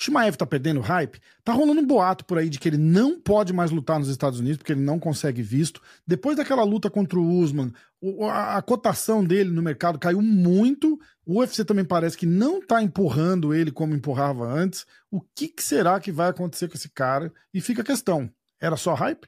Shimaev tá perdendo hype? Tá rolando um boato por aí de que ele não pode mais lutar nos Estados Unidos porque ele não consegue visto. Depois daquela luta contra o Usman, a, a cotação dele no mercado caiu muito. O UFC também parece que não tá empurrando ele como empurrava antes. O que, que será que vai acontecer com esse cara? E fica a questão: era só hype?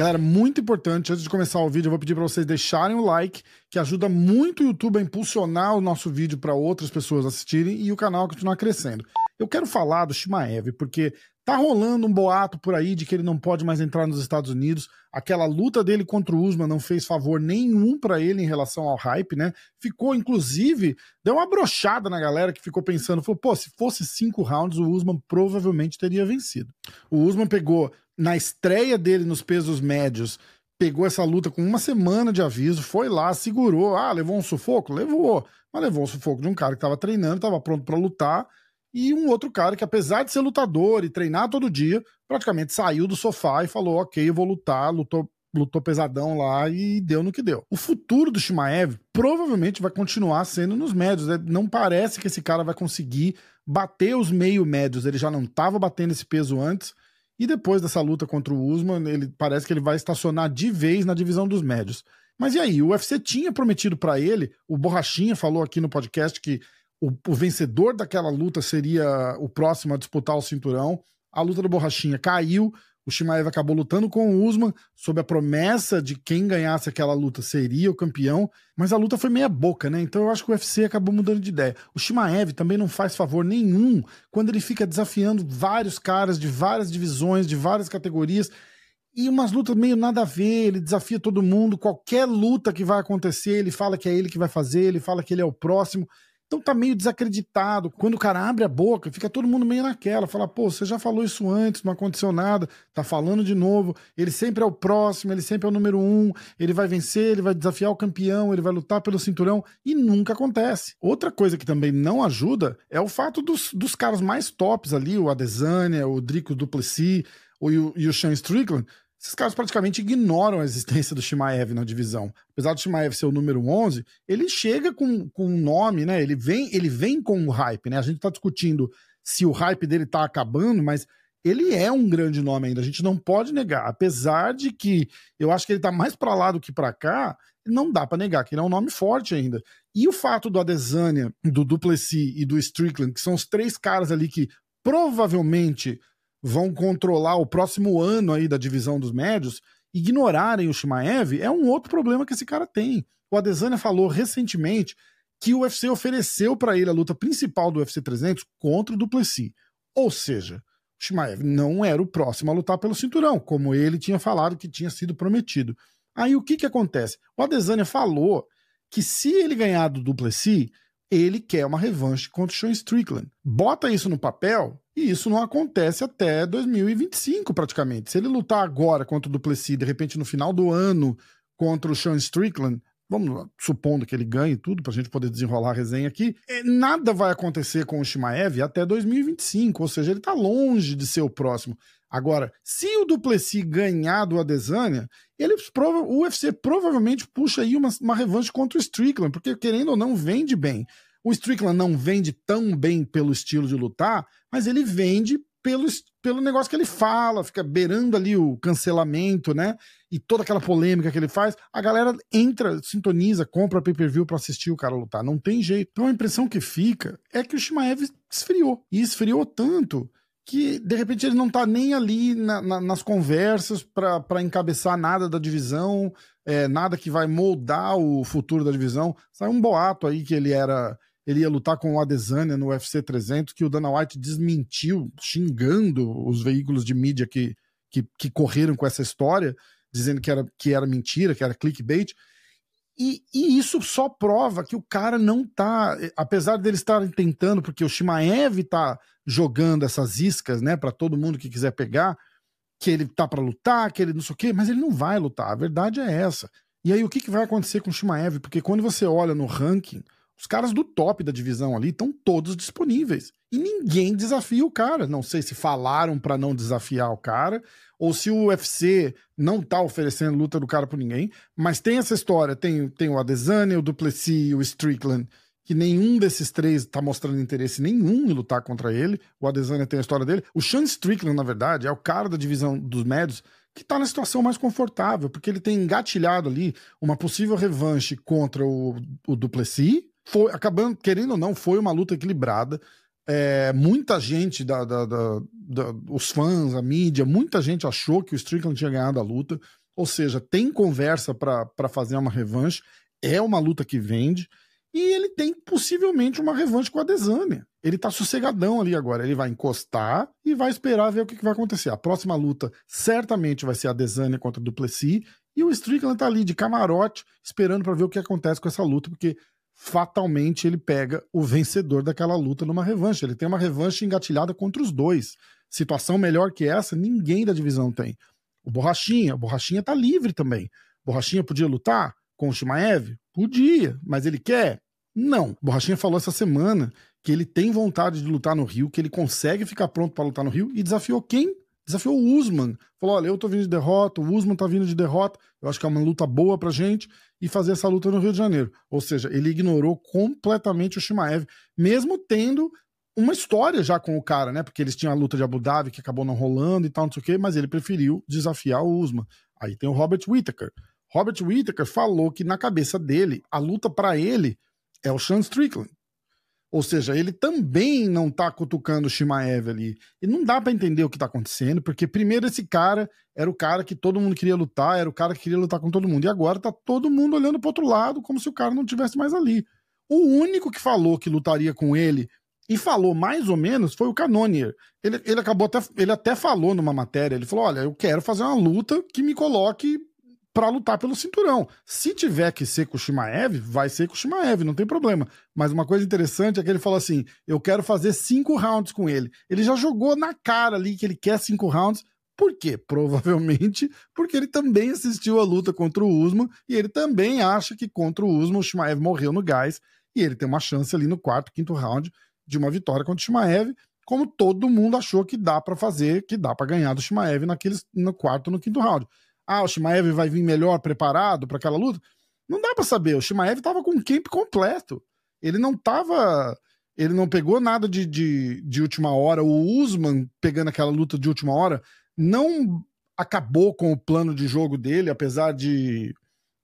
Galera, muito importante, antes de começar o vídeo, eu vou pedir para vocês deixarem o like, que ajuda muito o YouTube a impulsionar o nosso vídeo para outras pessoas assistirem e o canal continuar crescendo. Eu quero falar do Shimaev, porque tá rolando um boato por aí de que ele não pode mais entrar nos Estados Unidos. Aquela luta dele contra o Usman não fez favor nenhum para ele em relação ao hype, né? Ficou, inclusive, deu uma brochada na galera que ficou pensando, falou, pô, se fosse cinco rounds, o Usman provavelmente teria vencido. O Usman pegou na estreia dele nos pesos médios, pegou essa luta com uma semana de aviso, foi lá, segurou. Ah, levou um sufoco? Levou. Mas levou um sufoco de um cara que estava treinando, estava pronto para lutar. E um outro cara que, apesar de ser lutador e treinar todo dia, praticamente saiu do sofá e falou: Ok, eu vou lutar. Lutou, lutou pesadão lá e deu no que deu. O futuro do Shimaev provavelmente vai continuar sendo nos médios. Né? Não parece que esse cara vai conseguir bater os meio médios. Ele já não estava batendo esse peso antes. E depois dessa luta contra o Usman, ele parece que ele vai estacionar de vez na divisão dos médios. Mas e aí? O UFC tinha prometido para ele, o Borrachinha falou aqui no podcast que o, o, vencedor daquela luta seria o próximo a disputar o cinturão. A luta do Borrachinha caiu, o Shimaev acabou lutando com o Usman, sob a promessa de quem ganhasse aquela luta seria o campeão, mas a luta foi meia boca, né? Então eu acho que o UFC acabou mudando de ideia. O Shimaev também não faz favor nenhum quando ele fica desafiando vários caras de várias divisões, de várias categorias, e umas lutas meio nada a ver, ele desafia todo mundo, qualquer luta que vai acontecer, ele fala que é ele que vai fazer, ele fala que ele é o próximo. Então tá meio desacreditado. Quando o cara abre a boca, fica todo mundo meio naquela. Fala, pô, você já falou isso antes, não aconteceu nada, tá falando de novo. Ele sempre é o próximo, ele sempre é o número um, ele vai vencer, ele vai desafiar o campeão, ele vai lutar pelo cinturão, e nunca acontece. Outra coisa que também não ajuda é o fato dos, dos caras mais tops ali, o Adesanya, o Drico Duplessis o, e o Sean Strickland, esses caras praticamente ignoram a existência do Shimaev na divisão. Apesar do Shimaev ser o número 11, ele chega com, com um nome, né? Ele vem, ele vem com o hype, né? A gente tá discutindo se o hype dele tá acabando, mas ele é um grande nome ainda. A gente não pode negar. Apesar de que eu acho que ele tá mais para lá do que para cá, não dá para negar que ele é um nome forte ainda. E o fato do Adesanya, do Duplessis e do Strickland, que são os três caras ali que provavelmente vão controlar o próximo ano aí da divisão dos médios, ignorarem o Shimaev, é um outro problema que esse cara tem. O Adesanya falou recentemente que o UFC ofereceu para ele a luta principal do UFC 300 contra o Duplessis. Ou seja, o Shimaev não era o próximo a lutar pelo cinturão, como ele tinha falado que tinha sido prometido. Aí o que que acontece? O Adesanya falou que se ele ganhar do Duplessis, ele quer uma revanche contra o Sean Strickland. Bota isso no papel e isso não acontece até 2025 praticamente. Se ele lutar agora contra o Duplessis, de repente no final do ano contra o Sean Strickland, vamos supondo que ele ganhe tudo para a gente poder desenrolar a resenha aqui, é, nada vai acontecer com o Shimaev até 2025, ou seja, ele está longe de ser o próximo. Agora, se o Duplessis ganhar do Adesanya, ele prova, o UFC provavelmente puxa aí uma, uma revanche contra o Strickland, porque querendo ou não, vende bem. O Strickland não vende tão bem pelo estilo de lutar, mas ele vende pelo, pelo negócio que ele fala, fica beirando ali o cancelamento, né? E toda aquela polêmica que ele faz, a galera entra, sintoniza, compra pay-per-view para assistir o cara lutar. Não tem jeito. Então a impressão que fica é que o Shimaev esfriou. E esfriou tanto que de repente ele não tá nem ali na, na, nas conversas para encabeçar nada da divisão, é, nada que vai moldar o futuro da divisão. Saiu um boato aí que ele era ele ia lutar com o Adesanya no UFC 300, que o Dana White desmentiu, xingando os veículos de mídia que, que, que correram com essa história, dizendo que era, que era mentira, que era clickbait. E, e, isso só prova que o cara não tá, apesar deles estarem tentando, porque o Shimaev tá jogando essas iscas, né, para todo mundo que quiser pegar, que ele tá para lutar, que ele não sei o quê, mas ele não vai lutar. A verdade é essa. E aí o que, que vai acontecer com o Shimaev? Porque quando você olha no ranking, os caras do top da divisão ali estão todos disponíveis. E ninguém desafia o cara. Não sei se falaram para não desafiar o cara, ou se o UFC não tá oferecendo luta do cara por ninguém. Mas tem essa história: tem, tem o Adesanya, o Duplessis, o Strickland, que nenhum desses três tá mostrando interesse nenhum em lutar contra ele. O Adesanya tem a história dele. O Sean Strickland, na verdade, é o cara da divisão dos médios que está na situação mais confortável, porque ele tem engatilhado ali uma possível revanche contra o, o Duplessis foi, acabando, querendo ou não, foi uma luta equilibrada. É, muita gente, da, da, da, da, os fãs, a mídia, muita gente achou que o Strickland tinha ganhado a luta. Ou seja, tem conversa para fazer uma revanche. É uma luta que vende. E ele tem possivelmente uma revanche com a Desânia. Ele tá sossegadão ali agora. Ele vai encostar e vai esperar ver o que, que vai acontecer. A próxima luta certamente vai ser a Desânia contra o Duplessis. E o Strickland tá ali de camarote, esperando para ver o que acontece com essa luta, porque fatalmente ele pega o vencedor daquela luta numa revanche. Ele tem uma revanche engatilhada contra os dois. Situação melhor que essa, ninguém da divisão tem. O Borrachinha, o Borrachinha tá livre também. Borrachinha podia lutar com o Shimaev? Podia, mas ele quer? Não. O Borrachinha falou essa semana que ele tem vontade de lutar no Rio, que ele consegue ficar pronto para lutar no Rio e desafiou quem? Desafiou o Usman. Falou: olha, eu tô vindo de derrota, o Usman tá vindo de derrota, eu acho que é uma luta boa pra gente e fazer essa luta no Rio de Janeiro. Ou seja, ele ignorou completamente o Shimaev, mesmo tendo uma história já com o cara, né? Porque eles tinham a luta de Abu Dhabi que acabou não rolando e tal, não sei o quê, mas ele preferiu desafiar o Usman. Aí tem o Robert Whittaker. Robert Whittaker falou que na cabeça dele, a luta para ele é o Sean Strickland. Ou seja, ele também não tá cutucando o Shimaev ali. E não dá para entender o que tá acontecendo, porque primeiro esse cara era o cara que todo mundo queria lutar, era o cara que queria lutar com todo mundo. E agora tá todo mundo olhando pro outro lado, como se o cara não tivesse mais ali. O único que falou que lutaria com ele e falou mais ou menos foi o Canonier. Ele, ele acabou até, ele até falou numa matéria, ele falou: olha, eu quero fazer uma luta que me coloque para lutar pelo cinturão. Se tiver que ser com o Shimaev, vai ser com o Shimaev, não tem problema. Mas uma coisa interessante é que ele falou assim: eu quero fazer cinco rounds com ele. Ele já jogou na cara ali que ele quer cinco rounds. Por quê? Provavelmente porque ele também assistiu a luta contra o Usman e ele também acha que contra o Usman o Shimaev morreu no gás e ele tem uma chance ali no quarto, quinto round de uma vitória contra o Shimaev, como todo mundo achou que dá para fazer, que dá para ganhar do Shimaev naqueles, no quarto, no quinto round ah, o Shimaev vai vir melhor preparado para aquela luta. Não dá para saber. O Shimaev estava com o camp completo. Ele não tava. Ele não pegou nada de, de, de última hora. O Usman, pegando aquela luta de última hora, não acabou com o plano de jogo dele, apesar de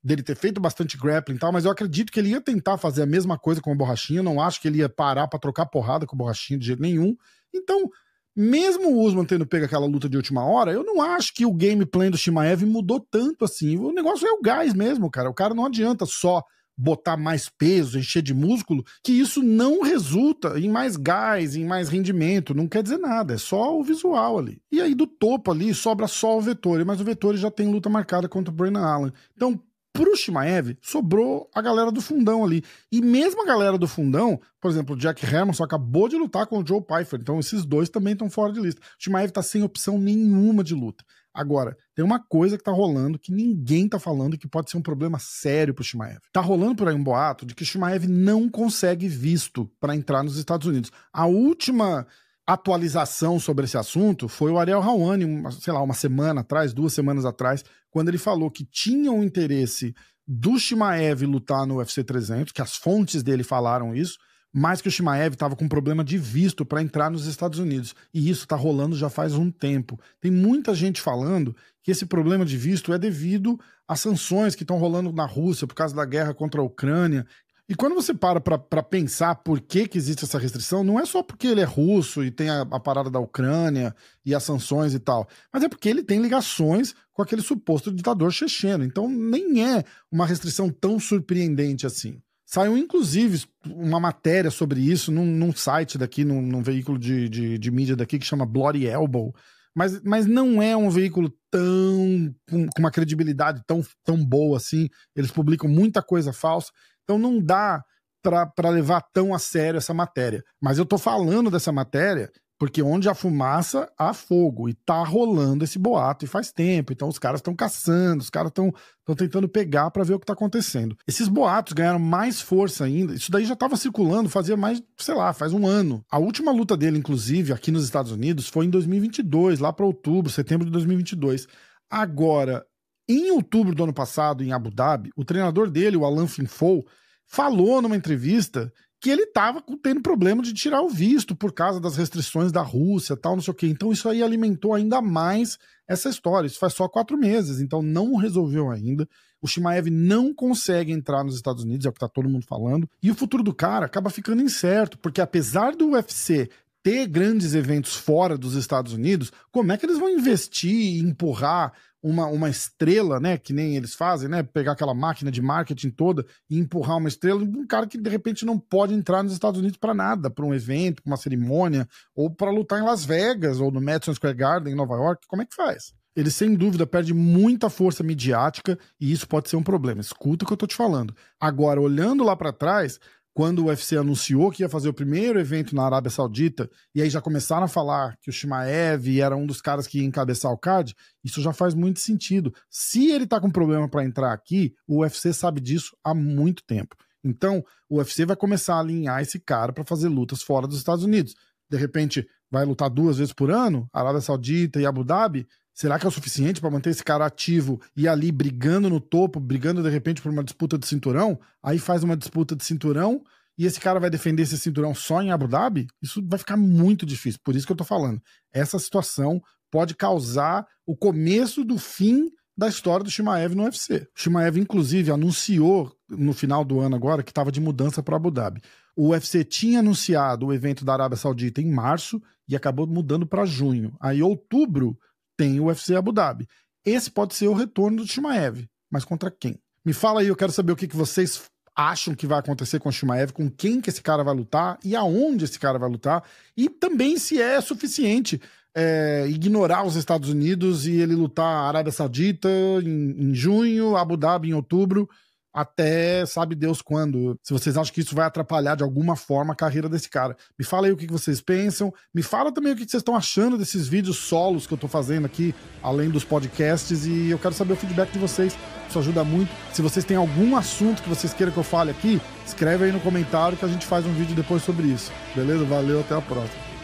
dele ter feito bastante grappling e tal, mas eu acredito que ele ia tentar fazer a mesma coisa com o Borrachinha. Não acho que ele ia parar para trocar porrada com o Borrachinha de jeito nenhum. Então, mesmo o Usman tendo pego aquela luta de última hora, eu não acho que o gameplay do Shimaev mudou tanto assim. O negócio é o gás mesmo, cara. O cara não adianta só botar mais peso, encher de músculo, que isso não resulta em mais gás, em mais rendimento, não quer dizer nada, é só o visual ali. E aí do topo ali sobra só o Vettori, mas o Vettori já tem luta marcada contra o Brandon Allen. Então, Pro Shimaev, sobrou a galera do fundão ali. E mesmo a galera do fundão, por exemplo, o Jack Hermanson acabou de lutar com o Joe Pfeiffer, então esses dois também estão fora de lista. O Shimaev tá sem opção nenhuma de luta. Agora, tem uma coisa que tá rolando que ninguém tá falando que pode ser um problema sério pro Shimaev. Tá rolando por aí um boato de que o Shimaev não consegue visto para entrar nos Estados Unidos. A última atualização sobre esse assunto foi o Ariel uma, sei lá, uma semana atrás, duas semanas atrás, quando ele falou que tinha um interesse do Shimaev lutar no UFC 300, que as fontes dele falaram isso, mas que o Shimaev estava com problema de visto para entrar nos Estados Unidos. E isso está rolando já faz um tempo. Tem muita gente falando que esse problema de visto é devido às sanções que estão rolando na Rússia por causa da guerra contra a Ucrânia. E quando você para para pensar por que, que existe essa restrição, não é só porque ele é russo e tem a, a, parada da Ucrânia e as sanções e tal, mas é porque ele tem ligações com aquele suposto ditador checheno. Então nem é uma restrição tão surpreendente assim. Saiu, inclusive, uma matéria sobre isso num, num site daqui, num, num veículo de, de, de, mídia daqui que chama Bloody Elbow. Mas, mas não é um veículo tão. com, com uma credibilidade tão, tão boa assim. Eles publicam muita coisa falsa. Então não dá para levar tão a sério essa matéria. Mas eu tô falando dessa matéria porque onde há fumaça, há fogo. E tá rolando esse boato e faz tempo. Então os caras estão caçando, os caras estão tentando pegar para ver o que tá acontecendo. Esses boatos ganharam mais força ainda. Isso daí já estava circulando fazia mais, sei lá, faz um ano. A última luta dele, inclusive, aqui nos Estados Unidos, foi em 2022, lá para outubro, setembro de 2022. Agora, em outubro do ano passado, em Abu Dhabi, o treinador dele, o Alan Finfou, falou numa entrevista que ele estava tendo problema de tirar o visto por causa das restrições da Rússia, tal, não sei o quê. Então isso aí alimentou ainda mais essa história. Isso faz só quatro meses, então não resolveu ainda. O Shimaev não consegue entrar nos Estados Unidos, é o que está todo mundo falando. E o futuro do cara acaba ficando incerto, porque apesar do UFC ter grandes eventos fora dos Estados Unidos, como é que eles vão investir e empurrar uma, uma estrela, né? Que nem eles fazem, né? Pegar aquela máquina de marketing toda e empurrar uma estrela, um cara que de repente não pode entrar nos Estados Unidos para nada, para um evento, para uma cerimônia, ou para lutar em Las Vegas, ou no Madison Square Garden, em Nova York. Como é que faz? Ele, sem dúvida, perde muita força midiática e isso pode ser um problema. Escuta o que eu tô te falando. Agora, olhando lá para trás, quando o UFC anunciou que ia fazer o primeiro evento na Arábia Saudita, e aí já começaram a falar que o Shimaev era um dos caras que ia encabeçar o card, isso já faz muito sentido. Se ele tá com problema para entrar aqui, o UFC sabe disso há muito tempo. Então, o UFC vai começar a alinhar esse cara para fazer lutas fora dos Estados Unidos. De repente, vai lutar duas vezes por ano, Arábia Saudita e Abu Dhabi, Será que é o suficiente para manter esse cara ativo e ali brigando no topo, brigando de repente por uma disputa de cinturão? Aí faz uma disputa de cinturão e esse cara vai defender esse cinturão só em Abu Dhabi? Isso vai ficar muito difícil. Por isso que eu tô falando. Essa situação pode causar o começo do fim da história do Shimaev no UFC. O Shimaev, inclusive, anunciou no final do ano agora que estava de mudança para Abu Dhabi. O UFC tinha anunciado o evento da Arábia Saudita em março e acabou mudando para junho. Aí, outubro, tem o UFC Abu Dhabi. Esse pode ser o retorno do Shimaev, mas contra quem? Me fala aí, eu quero saber o que, que vocês acham que vai acontecer com o Shimaev, com quem que esse cara vai lutar e aonde esse cara vai lutar, e também se é suficiente é, ignorar os Estados Unidos e ele lutar Arábia Saudita em, em junho, Abu Dhabi em outubro até sabe Deus quando. Se vocês acham que isso vai atrapalhar de alguma forma a carreira desse cara. Me fala aí o que vocês pensam. Me fala também o que vocês estão achando desses vídeos solos que eu tô fazendo aqui, além dos podcasts. E eu quero saber o feedback de vocês. Isso ajuda muito. Se vocês têm algum assunto que vocês queiram que eu fale aqui, escreve aí no comentário que a gente faz um vídeo depois sobre isso. Beleza? Valeu, até a próxima.